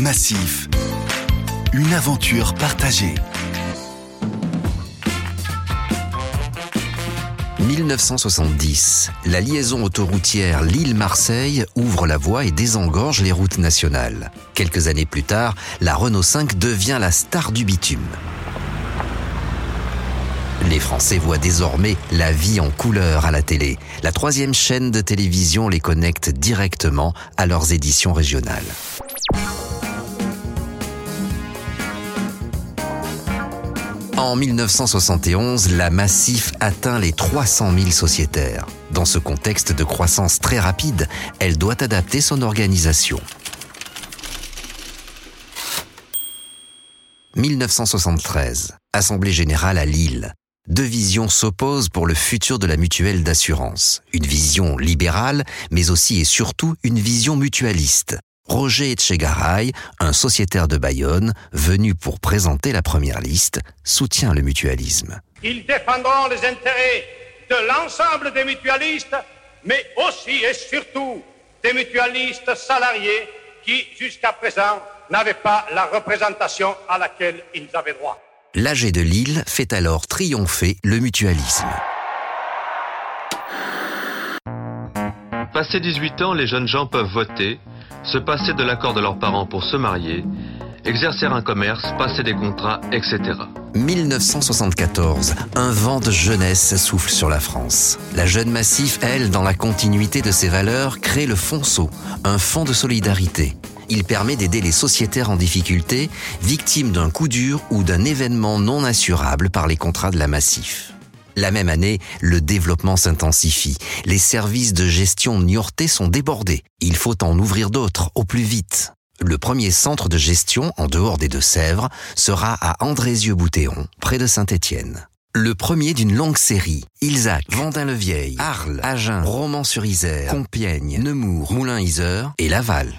Massif. Une aventure partagée. 1970, la liaison autoroutière Lille-Marseille ouvre la voie et désengorge les routes nationales. Quelques années plus tard, la Renault 5 devient la star du bitume. Les Français voient désormais la vie en couleur à la télé. La troisième chaîne de télévision les connecte directement à leurs éditions régionales. En 1971, la Massif atteint les 300 000 sociétaires. Dans ce contexte de croissance très rapide, elle doit adapter son organisation. 1973, Assemblée générale à Lille. Deux visions s'opposent pour le futur de la mutuelle d'assurance. Une vision libérale, mais aussi et surtout une vision mutualiste. Roger Etchegaray, un sociétaire de Bayonne, venu pour présenter la première liste, soutient le mutualisme. Ils défendront les intérêts de l'ensemble des mutualistes, mais aussi et surtout des mutualistes salariés qui, jusqu'à présent, n'avaient pas la représentation à laquelle ils avaient droit. L'AG de Lille fait alors triompher le mutualisme. Passé 18 ans, les jeunes gens peuvent voter, se passer de l'accord de leurs parents pour se marier, exercer un commerce, passer des contrats, etc. 1974, un vent de jeunesse souffle sur la France. La jeune Massif, elle, dans la continuité de ses valeurs, crée le Fonceau, un fonds de solidarité. Il permet d'aider les sociétaires en difficulté, victimes d'un coup dur ou d'un événement non assurable par les contrats de la Massif. La même année, le développement s'intensifie. Les services de gestion niortais sont débordés. Il faut en ouvrir d'autres au plus vite. Le premier centre de gestion en dehors des Deux-Sèvres sera à Andrézieux-Boutéon, près de Saint-Étienne. Le premier d'une longue série. Ilzac, Vendin-le-Vieil, Arles, Agen, Romans-sur-Isère, Compiègne, Nemours, Moulins-Isère et Laval.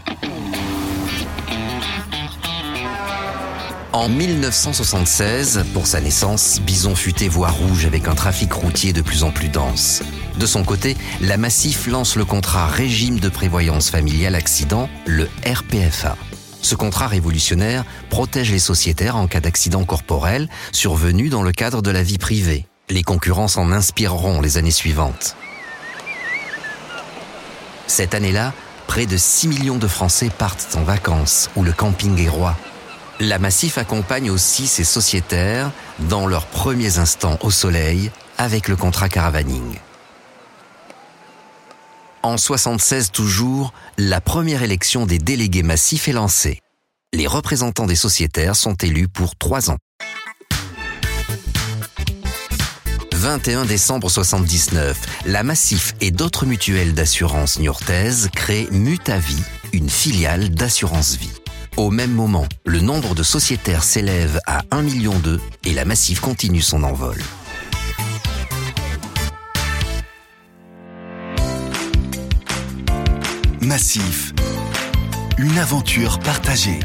En 1976, pour sa naissance, Bison Futé voit rouge avec un trafic routier de plus en plus dense. De son côté, la Massif lance le contrat Régime de prévoyance familiale accident, le RPFA. Ce contrat révolutionnaire protège les sociétaires en cas d'accident corporel survenu dans le cadre de la vie privée. Les concurrents s'en inspireront les années suivantes. Cette année-là, près de 6 millions de Français partent en vacances où le camping est roi. La Massif accompagne aussi ses sociétaires dans leurs premiers instants au soleil avec le contrat caravaning. En 76 toujours, la première élection des délégués massifs est lancée. Les représentants des sociétaires sont élus pour trois ans. 21 décembre 79, la Massif et d'autres mutuelles d'assurance niortaises créent Mutavie, une filiale d'assurance vie. Au même moment, le nombre de sociétaires s'élève à 1 million et la Massif continue son envol. Massif. Une aventure partagée.